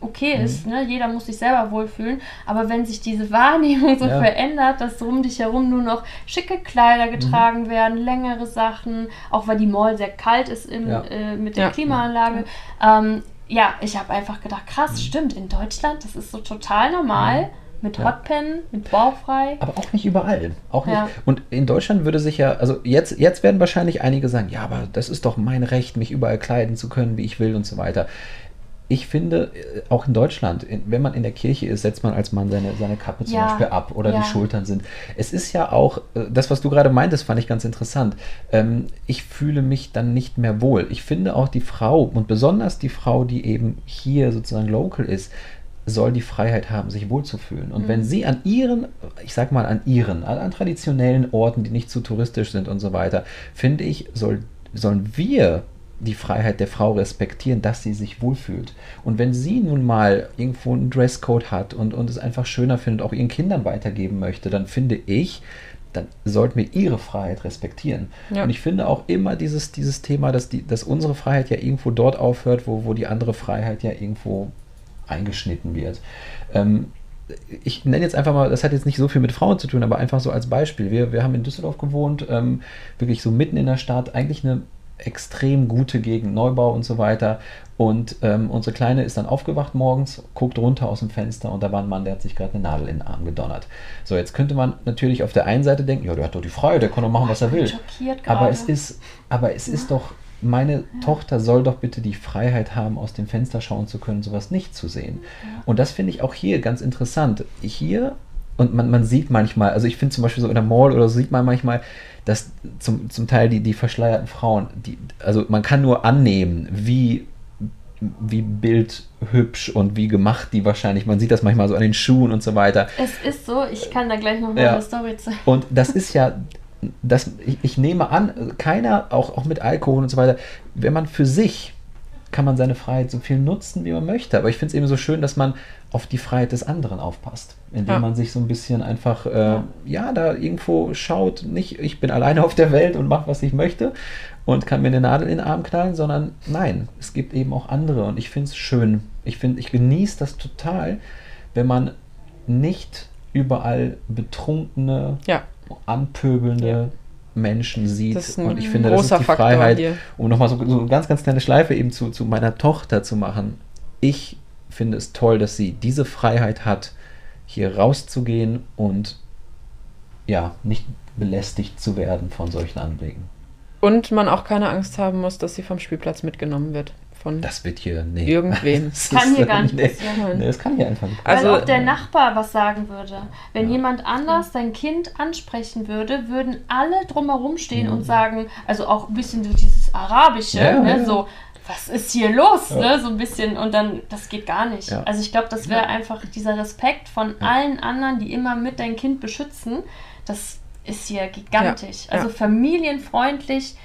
Speaker 2: okay mhm. ist, ne? jeder muss sich selber wohlfühlen, aber wenn sich diese Wahrnehmung so ja. verändert, dass um dich herum nur noch schicke Kleider mhm. getragen mhm. werden, längere Sachen, auch weil die Mall sehr kalt ist im, ja. äh, mit der ja. Klimaanlage, ähm, ja, ich habe einfach gedacht, krass, mhm. stimmt, in Deutschland, das ist so total normal, Mit
Speaker 1: Ja.
Speaker 2: Hotpen, mit bauchfrei.
Speaker 1: Aber auch nicht überall. Auch nicht.
Speaker 2: Ja.
Speaker 1: Und in Deutschland würde sich ja, also jetzt, jetzt werden wahrscheinlich einige sagen, ja, aber das ist doch mein Recht, mich überall kleiden zu können, wie ich will und so weiter. Ich finde, äh, auch in Deutschland, wenn man in der Kirche ist, setzt man als Mann seine, seine Kappe zum
Speaker 2: Ja.
Speaker 1: Beispiel ab oder
Speaker 2: Ja.
Speaker 1: die Schultern sind. Es ist ja auch, äh, das, was du gerade meintest, fand ich ganz interessant. Ähm, ich fühle mich dann nicht mehr wohl. Ich finde auch die Frau und besonders die Frau, die eben hier sozusagen local ist, soll die Freiheit haben, sich wohlzufühlen. Und wenn sie an ihren, ich sag mal an ihren, an, an traditionellen Orten, die nicht zu touristisch sind und so weiter, finde ich, soll, sollen wir die Freiheit der Frau respektieren, dass sie sich wohlfühlt. Und wenn sie nun mal irgendwo einen Dresscode hat und, und es einfach schöner findet, auch ihren Kindern weitergeben möchte, dann finde ich, dann sollten wir ihre Freiheit respektieren.
Speaker 3: Ja.
Speaker 1: Und ich finde auch immer dieses, dieses Thema, dass, die, dass unsere Freiheit ja irgendwo dort aufhört, wo, wo die andere Freiheit ja irgendwo eingeschnitten wird. Ähm, ich nenne jetzt einfach mal, das hat jetzt nicht so viel mit Frauen zu tun, aber einfach so als Beispiel. Wir, wir haben in Düsseldorf gewohnt, ähm, wirklich so mitten in der Stadt, eigentlich eine extrem gute Gegend, Neubau und so weiter. Und ähm, unsere Kleine ist dann aufgewacht morgens, guckt runter aus dem Fenster und da war ein Mann, der hat sich gerade eine Nadel in den Arm gedonnert. So, jetzt könnte man natürlich auf der einen Seite denken, ja, der hat doch die Freiheit, der kann doch machen, was er will.
Speaker 2: Schockiert
Speaker 1: Aber es ist, aber es ist doch, meine Tochter soll doch bitte die Freiheit haben, aus dem Fenster schauen zu können, sowas nicht zu sehen. Und das finde ich auch hier ganz interessant. Hier, und man, man sieht manchmal, also ich finde zum Beispiel so in der Mall oder so sieht man manchmal, dass zum, zum Teil die, die verschleierten Frauen, die, also man kann nur annehmen, wie wie bildhübsch und wie gemacht die wahrscheinlich, man sieht das manchmal so an den Schuhen und so weiter.
Speaker 2: Es ist so, ich kann da gleich noch mal
Speaker 1: Ja.
Speaker 2: eine Story zu.
Speaker 1: Und das ist ja, das, ich, ich nehme an, keiner, auch, auch mit Alkohol und so weiter, wenn man für sich kann man seine Freiheit so viel nutzen, wie man möchte. Aber ich finde es eben so schön, dass man auf die Freiheit des anderen aufpasst, indem
Speaker 3: Ja.
Speaker 1: man sich so ein bisschen einfach, äh, ja. da irgendwo schaut, nicht ich bin alleine auf der Welt und mache, was ich möchte und kann mir eine Nadel in den Arm knallen, sondern nein, es gibt eben auch andere und ich finde es schön. Ich finde, ich genieße das total, wenn man nicht überall betrunkene
Speaker 3: Ja,
Speaker 1: anpöbelnde
Speaker 3: Ja.
Speaker 1: Menschen sieht.
Speaker 3: Das ist ein
Speaker 1: und ich finde, das ist die
Speaker 3: Faktor
Speaker 1: Freiheit,
Speaker 3: hier.
Speaker 1: um nochmal so, so eine ganz, ganz kleine Schleife eben zu, zu meiner Tochter zu machen. Ich finde es toll, dass sie diese Freiheit hat, hier rauszugehen und ja, nicht belästigt zu werden von solchen Anblicken.
Speaker 3: Und man auch keine Angst haben muss, dass sie vom Spielplatz mitgenommen wird. Von
Speaker 1: Das wird hier, nee.
Speaker 3: Irgendwem.
Speaker 1: Das
Speaker 2: Kann hier gar nicht
Speaker 1: nee,
Speaker 2: passieren.
Speaker 1: Nee, das kann hier einfach nicht
Speaker 3: Also-
Speaker 2: Weil auch der Nachbar was sagen würde. Wenn
Speaker 1: Ja.
Speaker 2: jemand anders sein Kind ansprechen würde, würden alle drumherum stehen und sagen, also auch ein bisschen so dieses Arabische,
Speaker 1: Ja,
Speaker 2: ne,
Speaker 1: ja.
Speaker 2: so, was ist hier los,
Speaker 1: Ja.
Speaker 2: ne, so ein bisschen und dann, das geht gar nicht.
Speaker 1: Ja.
Speaker 2: Also ich glaube, das wäre einfach dieser Respekt von
Speaker 1: Ja.
Speaker 2: allen anderen, die immer mit dein Kind beschützen, das ist hier gigantisch.
Speaker 3: Ja.
Speaker 2: Also
Speaker 3: Ja.
Speaker 2: familienfreundlich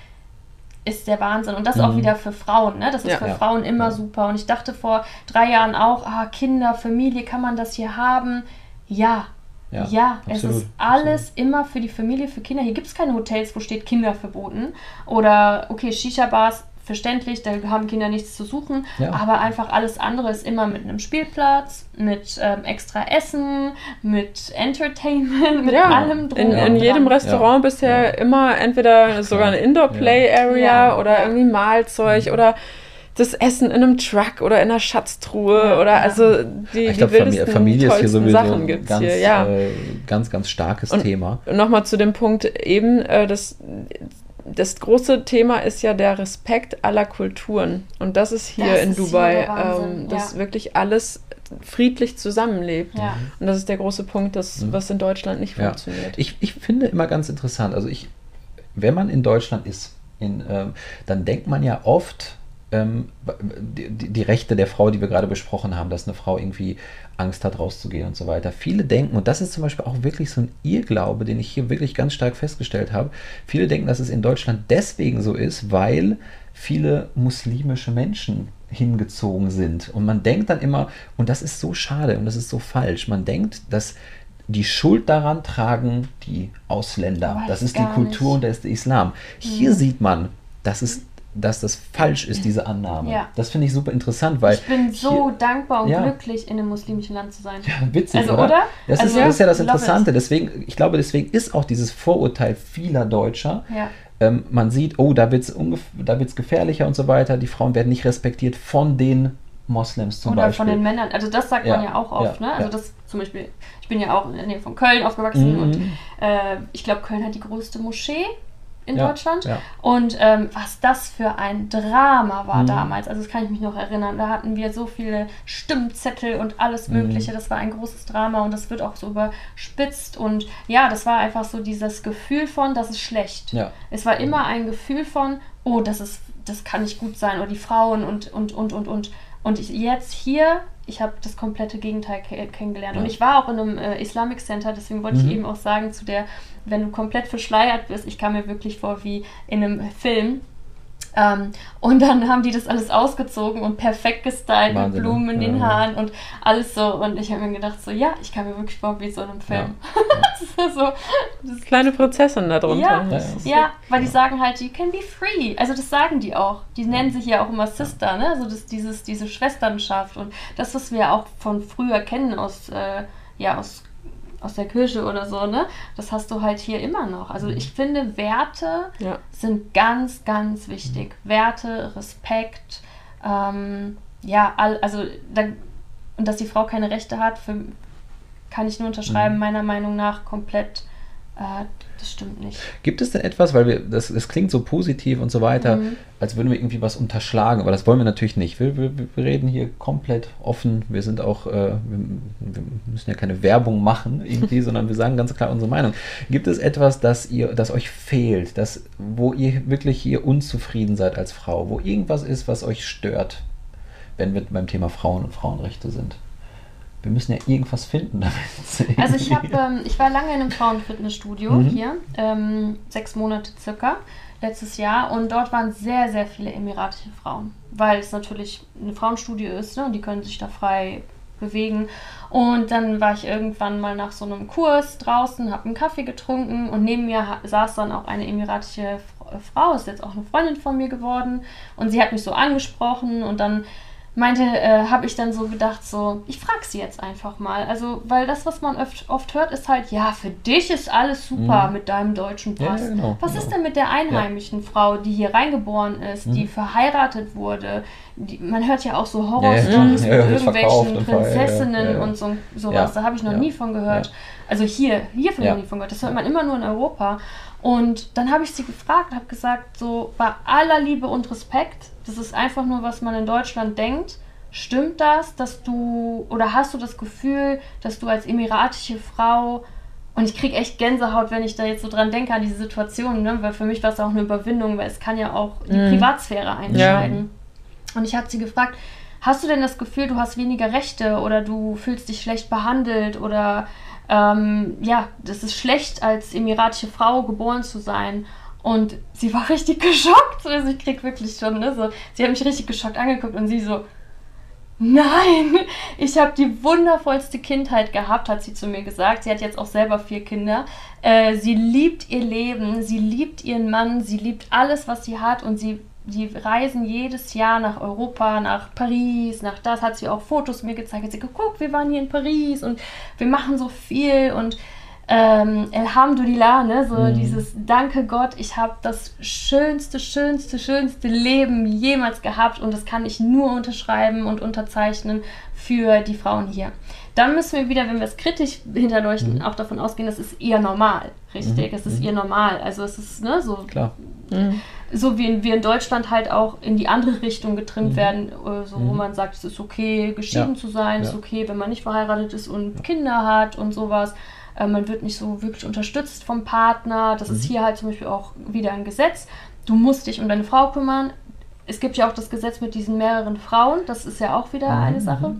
Speaker 2: ist der Wahnsinn. Und das auch
Speaker 1: Mhm.
Speaker 2: wieder für Frauen, ne? Das ist
Speaker 3: Ja.
Speaker 2: für
Speaker 1: Ja.
Speaker 2: Frauen immer
Speaker 1: Ja.
Speaker 2: super. Und ich dachte vor drei Jahren auch, ah, Kinder, Familie, kann man das hier haben? Ja.
Speaker 1: Ja,
Speaker 2: es
Speaker 1: absolut,
Speaker 2: ist alles immer für die Familie, für Kinder. Hier gibt es keine Hotels, wo steht Kinder verboten. Oder, okay, Shisha-Bars, verständlich, da haben Kinder nichts zu suchen.
Speaker 1: Ja.
Speaker 2: Aber einfach alles andere ist immer mit einem Spielplatz, mit ähm, extra Essen, mit Entertainment, mit
Speaker 3: Ja,
Speaker 2: allem drum.
Speaker 3: in, in jedem
Speaker 2: dran.
Speaker 3: Restaurant
Speaker 1: Ja.
Speaker 3: bisher
Speaker 1: Ja.
Speaker 3: immer entweder sogar eine Indoor-Play-Area
Speaker 2: Ja.
Speaker 3: oder irgendwie Mahlzeug oder das Essen in einem Truck oder in einer Schatztruhe
Speaker 2: Ja,
Speaker 3: oder also die,
Speaker 1: Ich
Speaker 3: die
Speaker 1: glaube, Familie,
Speaker 3: wildesten,
Speaker 1: Familie ist hier sowieso
Speaker 3: Sachen
Speaker 1: ein
Speaker 3: gibt's
Speaker 1: ganz,
Speaker 3: hier, ja.
Speaker 1: äh, ganz, ganz starkes
Speaker 3: Und-
Speaker 1: Thema.
Speaker 3: Nochmal zu dem Punkt eben, äh, das, das große Thema ist ja der Respekt aller Kulturen. Und das ist hier
Speaker 2: Das
Speaker 3: in
Speaker 2: ist
Speaker 3: Dubai, ähm, dass
Speaker 2: ja.
Speaker 3: wirklich alles friedlich zusammenlebt.
Speaker 2: Ja.
Speaker 3: Und das ist der große Punkt, das,
Speaker 1: Mhm.
Speaker 3: was in Deutschland nicht
Speaker 1: Ja.
Speaker 3: funktioniert.
Speaker 1: Ich, ich finde immer ganz interessant, also ich, wenn man in Deutschland ist, in, ähm, dann denkt man ja oft, ähm, die, die die Rechte der Frau, die wir gerade besprochen haben, dass eine Frau irgendwie Angst hat, rauszugehen und so weiter. Viele denken, und das ist zum Beispiel auch wirklich so ein Irrglaube, den ich hier wirklich ganz stark festgestellt habe, viele denken, dass es in Deutschland deswegen so ist, weil viele muslimische Menschen hingezogen sind. Und man denkt dann immer, und das ist so schade und das ist so falsch, man denkt, dass die Schuld daran tragen die Ausländer. Das ist die Kultur
Speaker 2: nicht.
Speaker 1: und das ist der Islam. Hier sieht man, dass, es, dass das falsch ist, diese Annahme.
Speaker 2: Ja.
Speaker 1: Das finde ich super interessant, weil
Speaker 2: Ich bin so dankbar und
Speaker 1: Ja.
Speaker 2: glücklich, in einem muslimischen Land zu sein.
Speaker 1: ja, witzig,
Speaker 2: Also,
Speaker 1: oder?
Speaker 2: oder?
Speaker 1: Das,
Speaker 2: Also,
Speaker 1: ist, das ist ja das. Interessante. Deswegen, ich glaube, deswegen ist auch dieses Vorurteil vieler Deutscher.
Speaker 2: Ja.
Speaker 1: Ähm, man sieht, oh, da wird es da wird's gefährlicher und so weiter. Die Frauen werden nicht respektiert von den Moslems zum
Speaker 2: Oder
Speaker 1: Beispiel.
Speaker 2: von den Männern. Also das sagt man
Speaker 1: Ja,
Speaker 2: ja auch oft.
Speaker 1: ja,
Speaker 2: ne? Also
Speaker 1: ja.
Speaker 2: das zum Beispiel, ich bin ja auch in der Nähe von Köln aufgewachsen
Speaker 1: Mhm.
Speaker 2: und äh, ich glaube, Köln hat die größte Moschee in
Speaker 1: Ja,
Speaker 2: Deutschland.
Speaker 1: ja.
Speaker 2: Und ähm, was das für ein Drama war
Speaker 1: Mhm.
Speaker 2: damals, also das kann ich mich noch erinnern. Da hatten wir so viele Stimmzettel und alles
Speaker 1: Mhm.
Speaker 2: Mögliche. Das war ein großes Drama und das wird auch so überspitzt. Und ja, das war einfach so dieses Gefühl von, das ist schlecht.
Speaker 1: Ja.
Speaker 2: Es war immer ein Gefühl von, oh, das ist, das kann nicht gut sein, oder die Frauen und und und und und. Und ich, jetzt hier, ich habe das komplette Gegenteil ke kennengelernt.
Speaker 1: Ja.
Speaker 2: Und ich war auch in einem äh, Islamic Center, deswegen wollte
Speaker 1: Mhm.
Speaker 2: ich eben auch sagen, zu der, wenn du komplett verschleiert bist, ich kam mir wirklich vor wie in einem Film. Ähm, und dann haben die das alles ausgezogen und perfekt gestylt
Speaker 1: Wahnsinn,
Speaker 2: mit Blumen in
Speaker 1: ne?
Speaker 2: den
Speaker 1: Ja, ja.
Speaker 2: Haaren und alles so. Und ich habe mir gedacht, so, ja, ich kam mir wirklich vor wie so in einem Film. das ist so, das
Speaker 3: Kleine Prinzessin da drunter.
Speaker 2: Ja,
Speaker 1: Ja,
Speaker 2: ja, weil die sagen halt, you can be free. Also das sagen die auch. Die nennen sich ja auch immer Sister, ne? Also das, dieses, diese Schwesternschaft und das, was wir auch von früher kennen aus, äh, ja, aus, aus der Kirche oder so, ne? Das hast du halt hier immer noch. Also ich finde, Werte
Speaker 3: Ja.
Speaker 2: sind ganz, ganz wichtig. Werte, Respekt, ähm, ja, all, also da, und dass die Frau keine Rechte hat, für, kann ich nur unterschreiben,
Speaker 1: Mhm.
Speaker 2: meiner Meinung nach komplett. Äh, das stimmt nicht.
Speaker 1: Gibt es denn etwas, weil wir, das, das klingt so positiv und so weiter,
Speaker 2: Mhm.
Speaker 1: als würden wir irgendwie was unterschlagen, aber das wollen wir natürlich nicht. Wir, wir, wir reden hier komplett offen. Wir sind auch, äh, wir, wir müssen ja keine Werbung machen irgendwie, sondern wir sagen ganz klar unsere Meinung. Gibt es etwas, das ihr, das euch fehlt, das, wo ihr wirklich hier unzufrieden seid als Frau, wo irgendwas ist, was euch stört, wenn wir beim Thema Frauen und Frauenrechte sind? Wir müssen ja irgendwas finden, damit.
Speaker 2: Also ich habe, ähm, ich war lange in einem Frauenfitnessstudio
Speaker 1: Mhm.
Speaker 2: hier, ähm, sechs Monate circa, letztes Jahr. Und dort waren sehr, sehr viele emiratische Frauen, weil es natürlich ein Frauenstudio ist ne, und die können sich da frei bewegen. Und dann war ich irgendwann mal nach so einem Kurs draußen, habe einen Kaffee getrunken und neben mir saß dann auch eine emiratische Frau, ist jetzt auch eine Freundin von mir geworden. Und sie hat mich so angesprochen und dann meinte, äh, habe ich dann so gedacht, so, ich frage sie jetzt einfach mal. Also, weil das, was man oft, oft hört, ist halt, ja, für dich ist alles super
Speaker 1: Mhm.
Speaker 2: mit deinem deutschen
Speaker 1: Ja,
Speaker 2: Pass.
Speaker 1: ja, genau,
Speaker 2: was
Speaker 1: genau.
Speaker 2: ist denn mit der einheimischen Frau, die hier reingeboren ist, die
Speaker 1: Mhm.
Speaker 2: verheiratet wurde? Die, man hört ja auch so
Speaker 1: Ja,
Speaker 2: Horrorstories
Speaker 1: ja, ja,
Speaker 2: mit irgendwelchen
Speaker 1: ja, ja,
Speaker 2: Prinzessinnen
Speaker 1: ja, ja.
Speaker 2: und so, sowas.
Speaker 1: Ja,
Speaker 2: Da habe ich noch
Speaker 1: ja,
Speaker 2: nie von gehört.
Speaker 1: ja.
Speaker 2: Also hier, hier von
Speaker 1: Ja.
Speaker 2: noch nie von gehört. Das hört man immer nur in Europa. Und dann habe ich sie gefragt, habe gesagt, so bei aller Liebe und Respekt, das ist einfach nur, was man in Deutschland denkt. Stimmt das, dass du, oder hast du das Gefühl, dass du als emiratische Frau, und ich kriege echt Gänsehaut, wenn ich da jetzt so dran denke an diese Situation, ne? weil für mich war es auch eine Überwindung, weil es kann ja auch die
Speaker 3: Mhm.
Speaker 2: Privatsphäre einschneiden. Und ich habe sie gefragt, hast du denn das Gefühl, du hast weniger Rechte oder du fühlst dich schlecht behandelt oder ähm, ja, das ist schlecht, als emiratische Frau geboren zu sein? Und sie war richtig geschockt. Also ich krieg wirklich schon, ne, so, sie hat mich richtig geschockt angeguckt und sie so, Nein, ich habe die wundervollste Kindheit gehabt, hat sie zu mir gesagt. Sie hat jetzt auch selber vier Kinder. Äh, sie liebt ihr Leben, sie liebt ihren Mann, sie liebt alles, was sie hat und sie, sie reisen jedes Jahr nach Europa, nach Paris, nach das, hat sie auch Fotos mir gezeigt. Hat sie geguckt, wir waren hier in Paris und wir machen so viel und ähm, Alhamdulillah, ne, so
Speaker 1: Mhm.
Speaker 2: dieses Danke Gott, ich habe das schönste, schönste, schönste Leben jemals gehabt und das kann ich nur unterschreiben und unterzeichnen für die Frauen hier. Dann müssen wir wieder, wenn wir es kritisch hinterleuchten,
Speaker 1: Mhm.
Speaker 2: auch davon ausgehen, das ist ihr normal, richtig?
Speaker 1: Mhm.
Speaker 2: Es ist
Speaker 1: Mhm.
Speaker 2: ihr normal. Also es ist ne, so
Speaker 1: Klar.
Speaker 3: Mhm.
Speaker 2: so wie wir in Deutschland halt auch in die andere Richtung getrimmt
Speaker 1: Mhm.
Speaker 2: werden, äh, so wo
Speaker 1: Mhm.
Speaker 2: man sagt, es ist okay, geschieden
Speaker 1: Ja.
Speaker 2: zu sein, es
Speaker 1: Ja.
Speaker 2: ist okay, wenn man nicht verheiratet ist und Kinder hat und sowas. Äh, man wird nicht so wirklich unterstützt vom Partner. Das ist
Speaker 1: Mhm.
Speaker 2: hier halt zum Beispiel auch wieder ein Gesetz. Du musst dich um deine Frau kümmern. Es gibt ja auch das Gesetz mit diesen mehreren Frauen. Das ist ja auch wieder
Speaker 1: Mhm.
Speaker 2: eine Sache.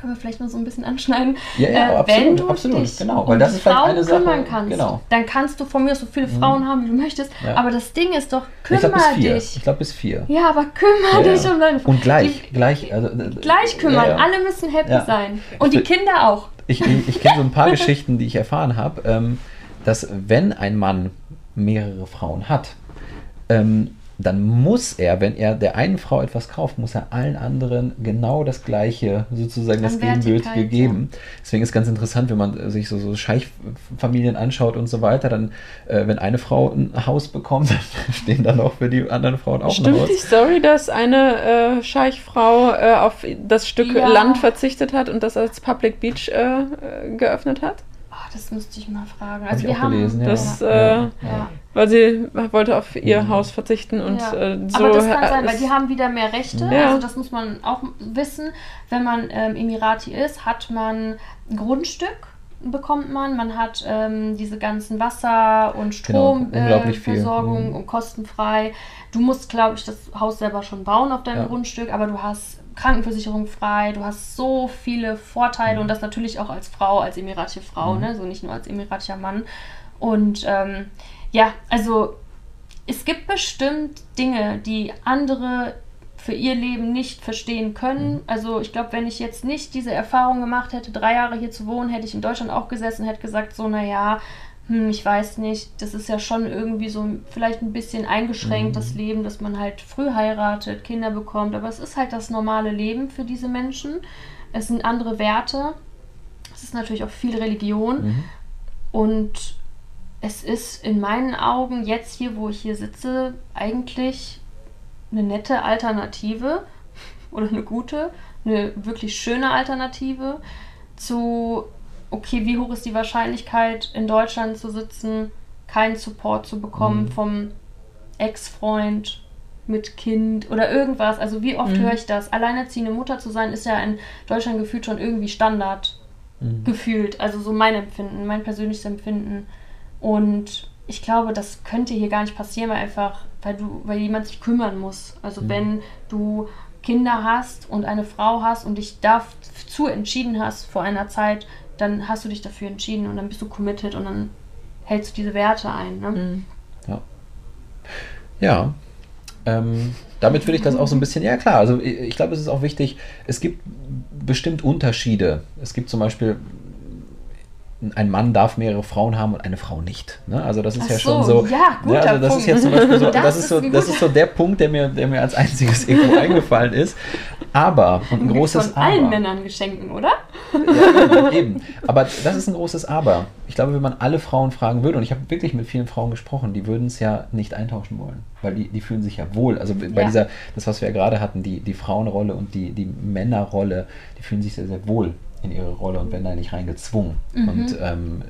Speaker 2: Können wir vielleicht noch so ein bisschen anschneiden.
Speaker 1: Ja, ja,
Speaker 2: Äh,
Speaker 1: absolut,
Speaker 2: wenn du
Speaker 1: absolut,
Speaker 2: dich
Speaker 1: genau,
Speaker 2: um
Speaker 1: weil das
Speaker 2: die
Speaker 1: ist
Speaker 2: Frauen
Speaker 1: eine Sache,
Speaker 2: kümmern kannst,
Speaker 1: genau.
Speaker 2: dann kannst du von mir so viele Frauen haben, wie du möchtest.
Speaker 1: Ja.
Speaker 2: Aber das Ding ist doch,
Speaker 1: Ich glaube bis
Speaker 2: kümmer
Speaker 1: vier.
Speaker 2: dich.
Speaker 1: Ich glaube bis vier.
Speaker 2: Ja, aber kümmere
Speaker 1: Ja,
Speaker 2: dich um deine Frau.
Speaker 1: Und gleich,
Speaker 2: Die,
Speaker 1: gleich, also, äh,
Speaker 2: gleich kümmern. Alle müssen happy sein. Und die
Speaker 1: Ich will-
Speaker 2: Kinder auch.
Speaker 1: Ich, ich, ich kenne so ein paar Geschichten, die ich erfahren habe, ähm, dass wenn ein Mann mehrere Frauen hat, ähm, dann muss er, wenn er der einen Frau etwas kauft, muss er allen anderen genau das gleiche, sozusagen das Gegenbildliche geben. Ja. Deswegen ist ganz interessant, wenn man sich so, so Scheichfamilien anschaut und so weiter, dann, äh, wenn eine Frau ein Haus bekommt, dann stehen dann auch für die anderen Frauen auch
Speaker 3: Stimmt
Speaker 1: ein Haus.
Speaker 3: die Story, dass eine äh, Scheichfrau äh, auf das Stück ja. Land verzichtet hat und das als Public Beach äh, äh, geöffnet hat?
Speaker 2: Das müsste ich mal fragen. Also
Speaker 1: hab wir haben gelesen,
Speaker 3: ja. das, äh, ja. weil sie wollte auf ihr mhm. Haus verzichten und äh, so.
Speaker 2: Aber das kann sein, weil die haben wieder mehr Rechte. Also das muss man auch wissen. Wenn man ähm, Emirati ist, hat man ein Grundstück bekommt man. Man hat ähm, diese ganzen Wasser- und Stromversorgung genau, äh, mhm. kostenfrei. Du musst, glaube ich, das Haus selber schon bauen auf deinem ja. Grundstück, aber du hast Krankenversicherung frei, du hast so viele Vorteile mhm. und das natürlich auch als Frau, als emiratische Frau, mhm. ne? so nicht nur als emiratischer Mann. Und ähm, ja, also es gibt bestimmt Dinge, die andere für ihr Leben nicht verstehen können. Mhm. Also ich glaube, wenn ich jetzt nicht diese Erfahrung gemacht hätte, drei Jahre hier zu wohnen, hätte ich in Deutschland auch gesessen und hätte gesagt, so, naja, hm, ich weiß nicht, das ist ja schon irgendwie so vielleicht ein bisschen eingeschränkt, mhm. das Leben, dass man halt früh heiratet, Kinder bekommt, aber es ist halt das normale Leben für diese Menschen. Es sind andere Werte. Es ist natürlich auch viel Religion. Mhm. Und es ist in meinen Augen jetzt hier, wo ich hier sitze, eigentlich eine nette Alternative oder eine gute, eine wirklich schöne Alternative zu okay, wie hoch ist die Wahrscheinlichkeit, in Deutschland zu sitzen, keinen Support zu bekommen mhm. vom Ex-Freund mit Kind oder irgendwas. Also wie oft mhm. höre ich das? Alleinerziehende Mutter zu sein, ist ja in Deutschland gefühlt schon irgendwie Standard mhm. gefühlt. Also so mein Empfinden, mein persönliches Empfinden. Und ich glaube, das könnte hier gar nicht passieren, weil einfach, weil du, weil jemand sich kümmern muss. Also mhm. wenn du Kinder hast und eine Frau hast und dich dazu entschieden hast vor einer Zeit, dann hast du dich dafür entschieden und dann bist du committed und dann hältst du diese Werte ein. Ne? Mhm.
Speaker 1: Ja. Ja. Ähm, damit würde ich das auch so ein bisschen, ja klar, also ich, ich glaube, es ist auch wichtig, es gibt bestimmt Unterschiede. Es gibt zum Beispiel, ein Mann darf mehrere Frauen haben und eine Frau nicht. Ne? Also das ist Ach ja schon so.
Speaker 2: Ja,
Speaker 1: guter
Speaker 2: ne? also
Speaker 1: das
Speaker 2: Punkt.
Speaker 1: ist jetzt zum Beispiel so, das, das ist so, das ist so der Punkt, der mir, der mir als einziges irgendwo eingefallen ist. Aber und ein großes
Speaker 2: von allen Männern geschenken, oder?
Speaker 1: Ja, eben. Aber das ist ein großes Aber. Ich glaube, wenn man alle Frauen fragen würde, und ich habe wirklich mit vielen Frauen gesprochen, die würden es ja nicht eintauschen wollen, weil die, die fühlen sich ja wohl. Also bei ja. dieser, das was wir ja gerade hatten, die, die Frauenrolle und die, die Männerrolle, die fühlen sich sehr, sehr wohl in ihre Rolle und werden da nicht reingezwungen. Mhm. Und ähm,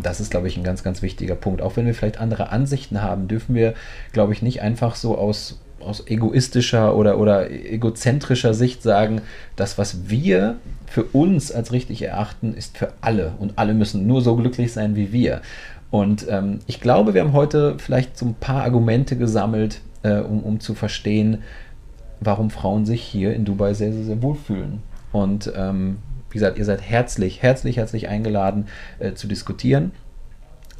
Speaker 1: das ist, glaube ich, ein ganz, ganz wichtiger Punkt. Auch wenn wir vielleicht andere Ansichten haben, dürfen wir, glaube ich, nicht einfach so aus, aus egoistischer oder, oder egozentrischer Sicht sagen, das, was wir für uns als richtig erachten, ist für alle. Und alle müssen nur so glücklich sein wie wir. Und ähm, ich glaube, wir haben heute vielleicht so ein paar Argumente gesammelt, äh, um, um zu verstehen, warum Frauen sich hier in Dubai sehr, sehr, sehr wohlfühlen. Und ähm, wie gesagt, ihr seid herzlich, herzlich, herzlich eingeladen äh, zu diskutieren.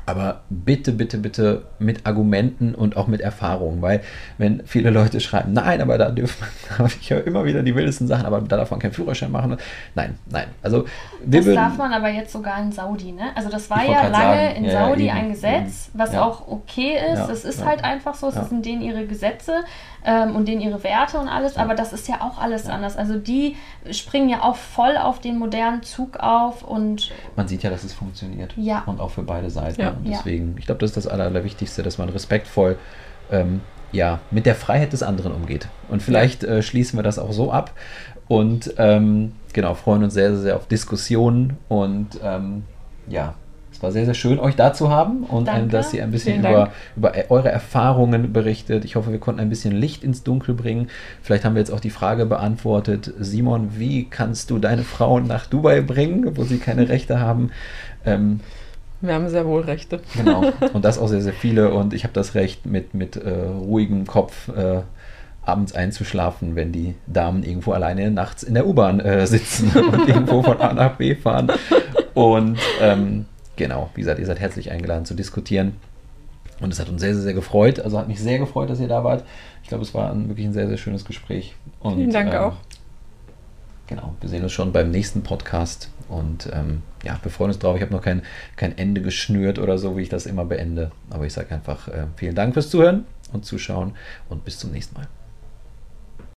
Speaker 1: Aber bitte, bitte, bitte mit Argumenten und auch mit Erfahrungen, weil wenn viele Leute schreiben, nein, aber da dürfen man, ich höre immer wieder die wildesten Sachen, aber da darf man keinen Führerschein machen. Nein, nein. Also
Speaker 2: das würden, darf man aber jetzt sogar in Saudi, ne? Also das war ja lange sagen, in ja, Saudi ja, ein Gesetz, was ja. auch okay ist. Es ist halt einfach so, es sind denen ihre Gesetze ähm, und denen ihre Werte und alles, aber das ist ja auch alles anders. Also die springen ja auch voll auf den modernen Zug auf und.
Speaker 1: Man sieht ja, dass es funktioniert.
Speaker 2: Ja.
Speaker 1: Und auch für beide Seiten. Ja. Und deswegen, ich glaube, das ist das Aller, Allerwichtigste, dass man respektvoll ähm, ja, mit der Freiheit des anderen umgeht. Und vielleicht äh, schließen wir das auch so ab. Und ähm, genau, freuen uns sehr, sehr, sehr auf Diskussionen und ähm, ja, war sehr, sehr schön, euch da zu haben und ein, dass ihr ein bisschen über, über eure Erfahrungen berichtet. Ich hoffe, wir konnten ein bisschen Licht ins Dunkel bringen. Vielleicht haben wir jetzt auch die Frage beantwortet, Simon, wie kannst du deine Frauen nach Dubai bringen, wo sie keine Rechte haben? Ähm,
Speaker 3: wir haben sehr wohl Rechte.
Speaker 1: Genau. Und das auch sehr, sehr viele. Und ich habe das Recht, mit, mit äh, ruhigem Kopf äh, abends einzuschlafen, wenn die Damen irgendwo alleine nachts in der U-Bahn äh, sitzen und irgendwo von A nach B fahren. Und ähm, genau, wie gesagt, ihr seid herzlich eingeladen zu diskutieren. Und es hat uns sehr, sehr, sehr gefreut. Also hat mich sehr gefreut, dass ihr da wart. Ich glaube, es war ein, wirklich ein sehr, sehr schönes Gespräch.
Speaker 3: Und, Vielen Dank ähm, auch.
Speaker 1: Genau, wir sehen uns schon beim nächsten Podcast. Und ähm, ja, wir freuen uns drauf. Ich habe noch kein, kein Ende geschnürt oder so, wie ich das immer beende. Aber ich sage einfach äh, vielen Dank fürs Zuhören und Zuschauen und bis zum nächsten Mal.